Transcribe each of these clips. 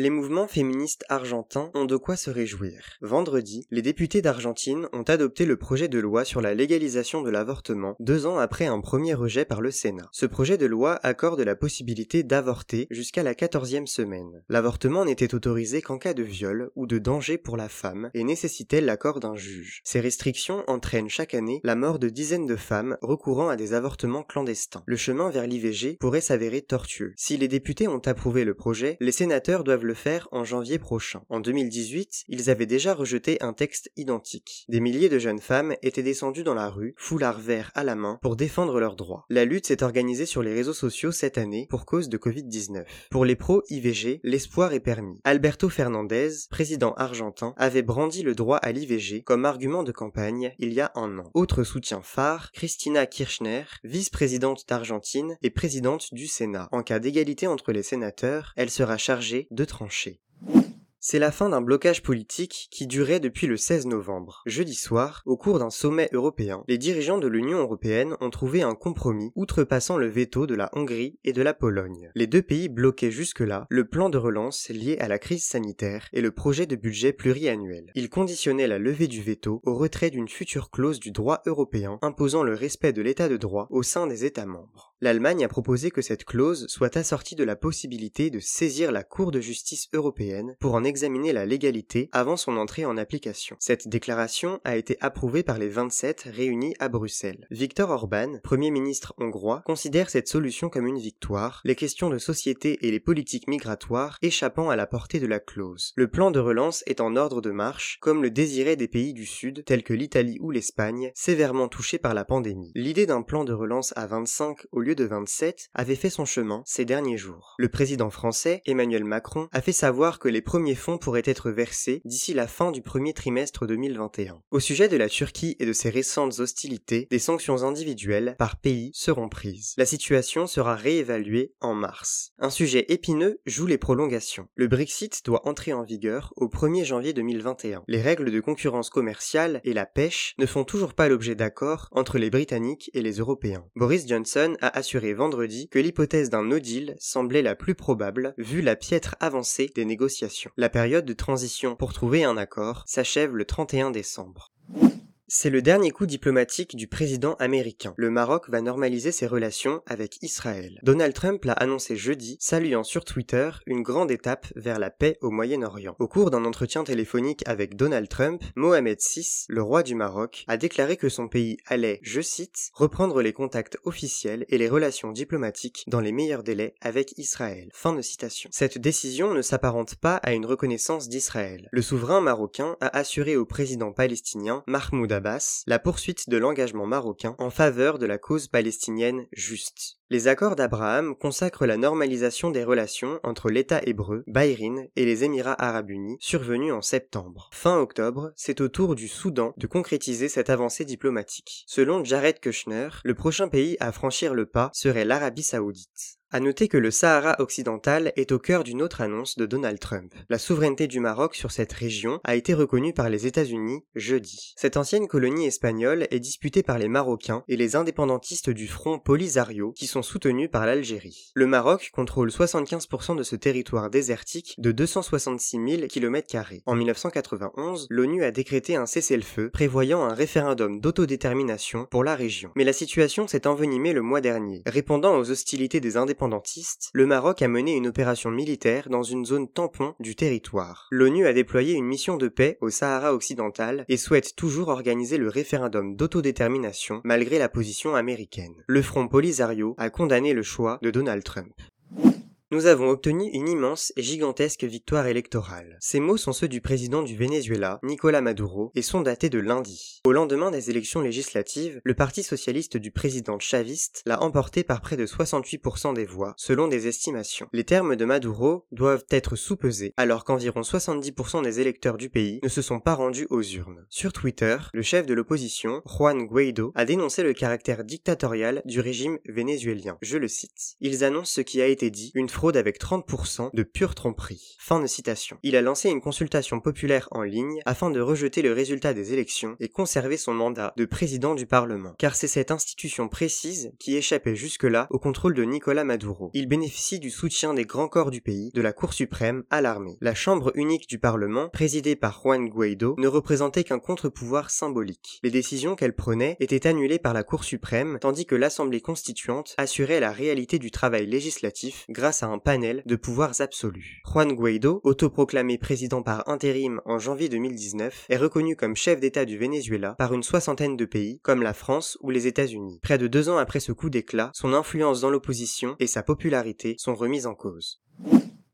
Les mouvements féministes argentins ont de quoi se réjouir. Vendredi, les députés d'Argentine ont adopté le projet de loi sur la légalisation de l'avortement, deux ans après un premier rejet par le Sénat. Ce projet de loi accorde la possibilité d'avorter jusqu'à la quatorzième semaine. L'avortement n'était autorisé qu'en cas de viol ou de danger pour la femme et nécessitait l'accord d'un juge. Ces restrictions entraînent chaque année la mort de dizaines de femmes recourant à des avortements clandestins. Le chemin vers l'IVG pourrait s'avérer tortueux. Si les députés ont approuvé le projet, les sénateurs doivent le faire en janvier prochain. En 2018, ils avaient déjà rejeté un texte identique. Des milliers de jeunes femmes étaient descendues dans la rue, foulard vert à la main, pour défendre leurs droits. La lutte s'est organisée sur les réseaux sociaux cette année pour cause de Covid-19. Pour les pro-IVG, l'espoir est permis. Alberto Fernandez, président argentin, avait brandi le droit à l'IVG comme argument de campagne il y a un an. Autre soutien phare, Christina Kirchner, vice-présidente d'Argentine et présidente du Sénat. En cas d'égalité entre les sénateurs, elle sera chargée de C'est la fin d'un blocage politique qui durait depuis le 16 novembre. Jeudi soir, au cours d'un sommet européen, les dirigeants de l'Union européenne ont trouvé un compromis outrepassant le veto de la Hongrie et de la Pologne. Les deux pays bloquaient jusque-là le plan de relance lié à la crise sanitaire et le projet de budget pluriannuel. Ils conditionnaient la levée du veto au retrait d'une future clause du droit européen imposant le respect de l'état de droit au sein des États membres. L'Allemagne a proposé que cette clause soit assortie de la possibilité de saisir la Cour de justice européenne pour en examiner la légalité avant son entrée en application. Cette déclaration a été approuvée par les 27 réunis à Bruxelles. Viktor Orban, Premier ministre hongrois, considère cette solution comme une victoire, les questions de société et les politiques migratoires échappant à la portée de la clause. Le plan de relance est en ordre de marche, comme le désiraient des pays du Sud, tels que l'Italie ou l'Espagne, sévèrement touchés par la pandémie. L'idée d'un plan de relance à 25 au lieu de 27 avait fait son chemin ces derniers jours. Le président français, Emmanuel Macron, a fait savoir que les premiers fonds pourraient être versés d'ici la fin du premier trimestre 2021. Au sujet de la Turquie et de ses récentes hostilités, des sanctions individuelles par pays seront prises. La situation sera réévaluée en mars. Un sujet épineux joue les prolongations. Le Brexit doit entrer en vigueur au 1er janvier 2021. Les règles de concurrence commerciale et la pêche ne font toujours pas l'objet d'accords entre les Britanniques et les Européens. Boris Johnson a assuré vendredi que l'hypothèse d'un no deal semblait la plus probable vu la piètre avancée des négociations. La période de transition pour trouver un accord s'achève le 31 décembre. C'est le dernier coup diplomatique du président américain. Le Maroc va normaliser ses relations avec Israël. Donald Trump l'a annoncé jeudi, saluant sur Twitter une grande étape vers la paix au Moyen-Orient. Au cours d'un entretien téléphonique avec Donald Trump, Mohamed VI, le roi du Maroc, a déclaré que son pays allait, je cite, reprendre les contacts officiels et les relations diplomatiques dans les meilleurs délais avec Israël. Fin de citation. Cette décision ne s'apparente pas à une reconnaissance d'Israël. Le souverain marocain a assuré au président palestinien Mahmoud la poursuite de l'engagement marocain en faveur de la cause palestinienne juste. Les accords d'Abraham consacrent la normalisation des relations entre l'État hébreu, Bahreïn et les Émirats arabes unis, survenus en septembre. Fin octobre, c'est au tour du Soudan de concrétiser cette avancée diplomatique. Selon Jared Kushner, le prochain pays à franchir le pas serait l'Arabie saoudite. À noter que le Sahara occidental est au cœur d'une autre annonce de Donald Trump. La souveraineté du Maroc sur cette région a été reconnue par les États-Unis jeudi. Cette ancienne colonie espagnole est disputée par les Marocains et les indépendantistes du Front Polisario qui sont soutenus par l'Algérie. Le Maroc contrôle 75% de ce territoire désertique de 266 000 km. En 1991, l'ONU a décrété un cessez-le-feu prévoyant un référendum d'autodétermination pour la région. Mais la situation s'est envenimée le mois dernier, répondant aux hostilités des le Maroc a mené une opération militaire dans une zone tampon du territoire. L'ONU a déployé une mission de paix au Sahara occidental et souhaite toujours organiser le référendum d'autodétermination malgré la position américaine. Le Front Polisario a condamné le choix de Donald Trump. Nous avons obtenu une immense et gigantesque victoire électorale. Ces mots sont ceux du président du Venezuela, Nicolas Maduro, et sont datés de lundi. Au lendemain des élections législatives, le parti socialiste du président chaviste l'a emporté par près de 68% des voix, selon des estimations. Les termes de Maduro doivent être sous-pesés, alors qu'environ 70% des électeurs du pays ne se sont pas rendus aux urnes. Sur Twitter, le chef de l'opposition, Juan Guaido, a dénoncé le caractère dictatorial du régime vénézuélien. Je le cite. Ils annoncent ce qui a été dit, une fraude avec 30% de pure tromperie. Fin de citation. Il a lancé une consultation populaire en ligne afin de rejeter le résultat des élections et conserver son mandat de président du Parlement. Car c'est cette institution précise qui échappait jusque-là au contrôle de Nicolas Maduro. Il bénéficie du soutien des grands corps du pays, de la Cour suprême à l'armée. La chambre unique du Parlement, présidée par Juan Guaido, ne représentait qu'un contre-pouvoir symbolique. Les décisions qu'elle prenait étaient annulées par la Cour suprême, tandis que l'Assemblée constituante assurait la réalité du travail législatif grâce à un panel de pouvoirs absolus. Juan Guaido, autoproclamé président par intérim en janvier 2019, est reconnu comme chef d'État du Venezuela par une soixantaine de pays, comme la France ou les États-Unis. Près de deux ans après ce coup d'éclat, son influence dans l'opposition et sa popularité sont remises en cause.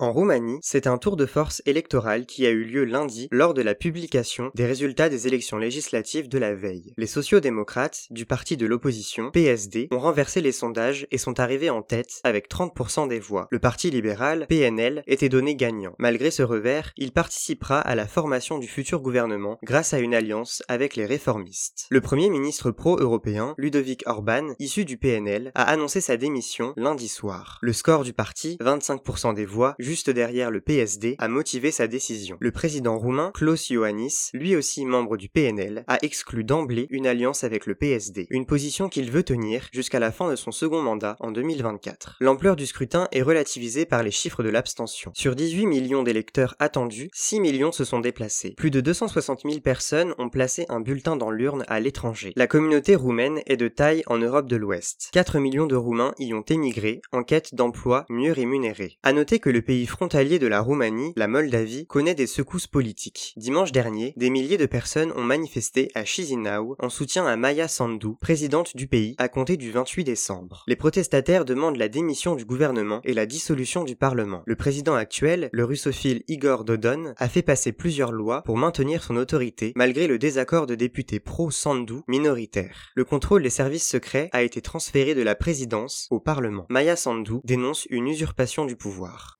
En Roumanie, c'est un tour de force électoral qui a eu lieu lundi lors de la publication des résultats des élections législatives de la veille. Les sociodémocrates, du parti de l'opposition, PSD, ont renversé les sondages et sont arrivés en tête avec 30% des voix. Le parti libéral, PNL, était donné gagnant. Malgré ce revers, il participera à la formation du futur gouvernement grâce à une alliance avec les réformistes. Le premier ministre pro-européen, Ludovic Orban, issu du PNL, a annoncé sa démission lundi soir. Le score du parti, 25% des voix, juste derrière le PSD, a motivé sa décision. Le président roumain, Klaus Iohannis, lui aussi membre du PNL, a exclu d'emblée une alliance avec le PSD, une position qu'il veut tenir jusqu'à la fin de son second mandat en 2024. L'ampleur du scrutin est relativisée par les chiffres de l'abstention. Sur 18 millions d'électeurs attendus, 6 millions se sont déplacés. Plus de 260 000 personnes ont placé un bulletin dans l'urne à l'étranger. La communauté roumaine est de taille en Europe de l'Ouest. 4 millions de Roumains y ont émigré en quête d'emplois mieux rémunérés. À noter que le pays frontalier de la Roumanie, la Moldavie, connaît des secousses politiques. Dimanche dernier, des milliers de personnes ont manifesté à Chisinau en soutien à Maya Sandu, présidente du pays, à compter du 28 décembre. Les protestataires demandent la démission du gouvernement et la dissolution du Parlement. Le président actuel, le russophile Igor Dodon, a fait passer plusieurs lois pour maintenir son autorité malgré le désaccord de députés pro-Sandu minoritaires. Le contrôle des services secrets a été transféré de la présidence au Parlement. Maya Sandu dénonce une usurpation du pouvoir.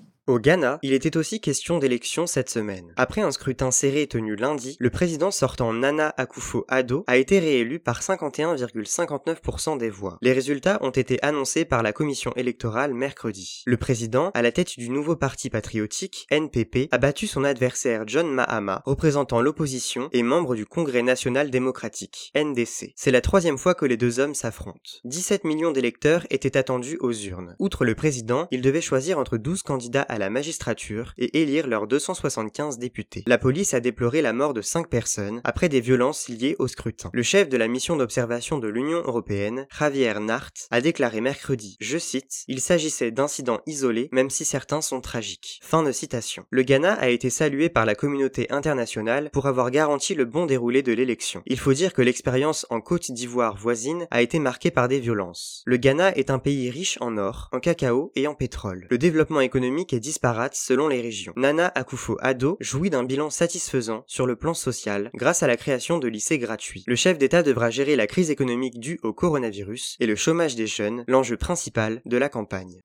Au Ghana, il était aussi question d'élections cette semaine. Après un scrutin serré tenu lundi, le président sortant Nana Akufo-Addo a été réélu par 51,59% des voix. Les résultats ont été annoncés par la commission électorale mercredi. Le président, à la tête du nouveau parti patriotique, NPP, a battu son adversaire John Mahama, représentant l'opposition et membre du Congrès national démocratique, NDC. C'est la troisième fois que les deux hommes s'affrontent. 17 millions d'électeurs étaient attendus aux urnes. Outre le président, il devait choisir entre 12 candidats à la magistrature et élire leurs 275 députés. La police a déploré la mort de 5 personnes après des violences liées au scrutin. Le chef de la mission d'observation de l'Union européenne, Javier Nart, a déclaré mercredi, je cite, Il s'agissait d'incidents isolés, même si certains sont tragiques. Fin de citation. Le Ghana a été salué par la communauté internationale pour avoir garanti le bon déroulé de l'élection. Il faut dire que l'expérience en Côte d'Ivoire voisine a été marquée par des violences. Le Ghana est un pays riche en or, en cacao et en pétrole. Le développement économique est disparate selon les régions. Nana Akufo-Addo jouit d'un bilan satisfaisant sur le plan social grâce à la création de lycées gratuits. Le chef d'État devra gérer la crise économique due au coronavirus et le chômage des jeunes, l'enjeu principal de la campagne.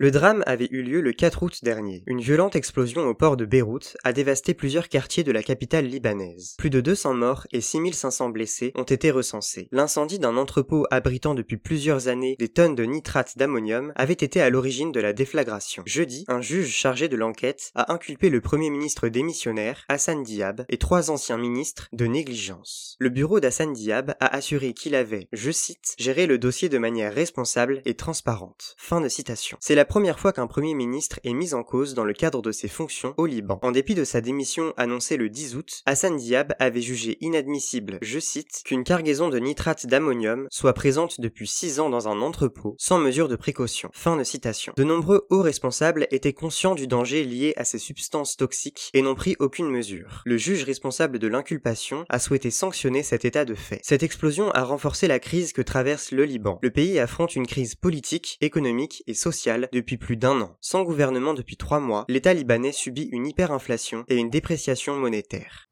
Le drame avait eu lieu le 4 août dernier. Une violente explosion au port de Beyrouth a dévasté plusieurs quartiers de la capitale libanaise. Plus de 200 morts et 6500 blessés ont été recensés. L'incendie d'un entrepôt abritant depuis plusieurs années des tonnes de nitrate d'ammonium avait été à l'origine de la déflagration. Jeudi, un juge chargé de l'enquête a inculpé le premier ministre démissionnaire, Hassan Diab, et trois anciens ministres de négligence. Le bureau d'Hassan Diab a assuré qu'il avait, je cite, géré le dossier de manière responsable et transparente. Fin de citation. Première fois qu'un Premier ministre est mis en cause dans le cadre de ses fonctions au Liban. En dépit de sa démission annoncée le 10 août, Hassan Diab avait jugé inadmissible, je cite, qu'une cargaison de nitrate d'ammonium soit présente depuis 6 ans dans un entrepôt, sans mesure de précaution. Fin de citation. De nombreux hauts responsables étaient conscients du danger lié à ces substances toxiques et n'ont pris aucune mesure. Le juge responsable de l'inculpation a souhaité sanctionner cet état de fait. Cette explosion a renforcé la crise que traverse le Liban. Le pays affronte une crise politique, économique et sociale depuis plus d'un an. Sans gouvernement depuis trois mois, l'État libanais subit une hyperinflation et une dépréciation monétaire.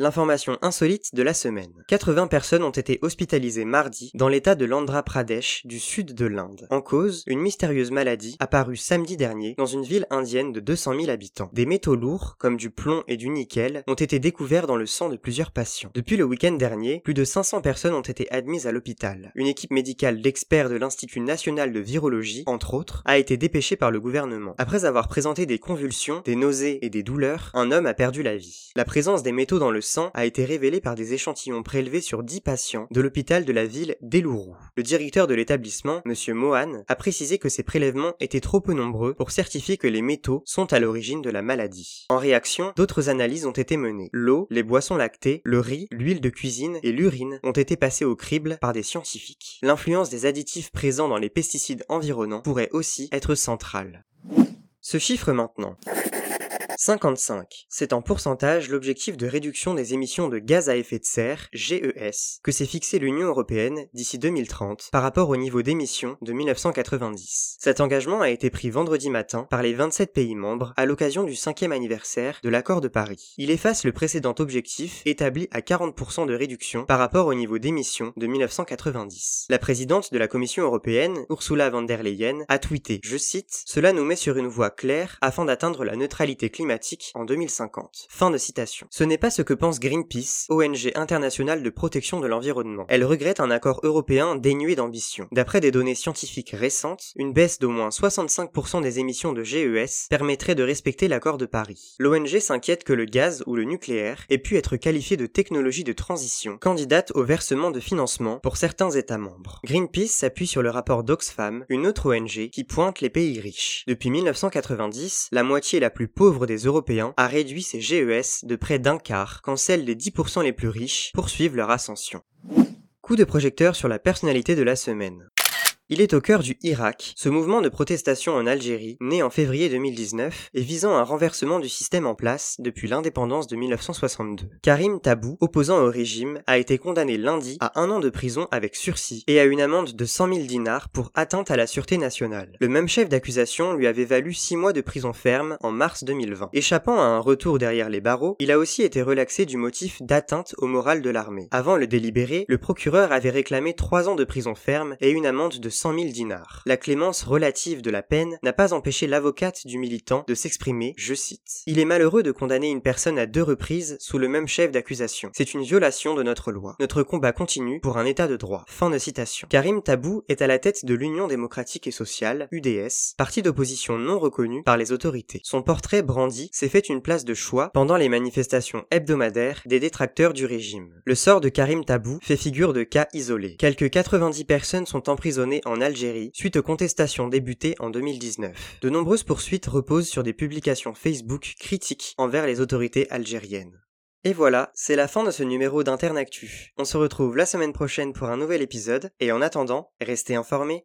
L'information insolite de la semaine. 80 personnes ont été hospitalisées mardi dans l'état de l'Andhra Pradesh du sud de l'Inde. En cause, une mystérieuse maladie apparue samedi dernier dans une ville indienne de 200 000 habitants. Des métaux lourds, comme du plomb et du nickel, ont été découverts dans le sang de plusieurs patients. Depuis le week-end dernier, plus de 500 personnes ont été admises à l'hôpital. Une équipe médicale d'experts de l'Institut national de virologie, entre autres, a été dépêchée par le gouvernement. Après avoir présenté des convulsions, des nausées et des douleurs, un homme a perdu la vie. La présence des métaux dans le a été révélée par des échantillons prélevés sur 10 patients de l'hôpital de la ville d'Eluru. Le directeur de l'établissement, M. Mohan, a précisé que ces prélèvements étaient trop peu nombreux pour certifier que les métaux sont à l'origine de la maladie. En réaction, d'autres analyses ont été menées. L'eau, les boissons lactées, le riz, l'huile de cuisine et l'urine ont été passés au crible par des scientifiques. L'influence des additifs présents dans les pesticides environnants pourrait aussi être centrale. Ce chiffre maintenant. 55. C'est en pourcentage l'objectif de réduction des émissions de gaz à effet de serre, GES, que s'est fixé l'Union européenne d'ici 2030 par rapport au niveau d'émissions de 1990. Cet engagement a été pris vendredi matin par les 27 pays membres à l'occasion du cinquième anniversaire de l'accord de Paris. Il efface le précédent objectif établi à 40% de réduction par rapport au niveau d'émissions de 1990. La présidente de la Commission européenne, Ursula von der Leyen, a tweeté, je cite, Cela nous met sur une voie claire afin d'atteindre la neutralité climatique en 2050. Fin de citation. Ce n'est pas ce que pense Greenpeace, ONG internationale de protection de l'environnement. Elle regrette un accord européen dénué d'ambition. D'après des données scientifiques récentes, une baisse d'au moins 65% des émissions de GES permettrait de respecter l'accord de Paris. L'ONG s'inquiète que le gaz ou le nucléaire ait pu être qualifié de technologie de transition, candidate au versement de financement pour certains États membres. Greenpeace s'appuie sur le rapport d'Oxfam, une autre ONG qui pointe les pays riches. Depuis 1990, la moitié la plus pauvre des Européens a réduit ses GES de près d'un quart, quand celles des 10% les plus riches poursuivent leur ascension. Coup de projecteur sur la personnalité de la semaine. Il est au cœur du Irak, ce mouvement de protestation en Algérie, né en février 2019 et visant un renversement du système en place depuis l'indépendance de 1962. Karim Tabou, opposant au régime, a été condamné lundi à un an de prison avec sursis et à une amende de 100 000 dinars pour atteinte à la sûreté nationale. Le même chef d'accusation lui avait valu 6 mois de prison ferme en mars 2020. Échappant à un retour derrière les barreaux, il a aussi été relaxé du motif d'atteinte au moral de l'armée. Avant le délibéré, le procureur avait réclamé 3 ans de prison ferme et une amende de 100 000 dinars. La clémence relative de la peine n'a pas empêché l'avocate du militant de s'exprimer, je cite. Il est malheureux de condamner une personne à deux reprises sous le même chef d'accusation. C'est une violation de notre loi. Notre combat continue pour un état de droit. Fin de citation. Karim Tabou est à la tête de l'Union démocratique et sociale, UDS, parti d'opposition non reconnu par les autorités. Son portrait brandi s'est fait une place de choix pendant les manifestations hebdomadaires des détracteurs du régime. Le sort de Karim Tabou fait figure de cas isolé. Quelques 90 personnes sont emprisonnées Algérie suite aux contestations débutées en 2019. De nombreuses poursuites reposent sur des publications Facebook critiques envers les autorités algériennes. Et voilà, c'est la fin de ce numéro d'Interne Actu. On se retrouve la semaine prochaine pour un nouvel épisode, et en attendant, restez informés.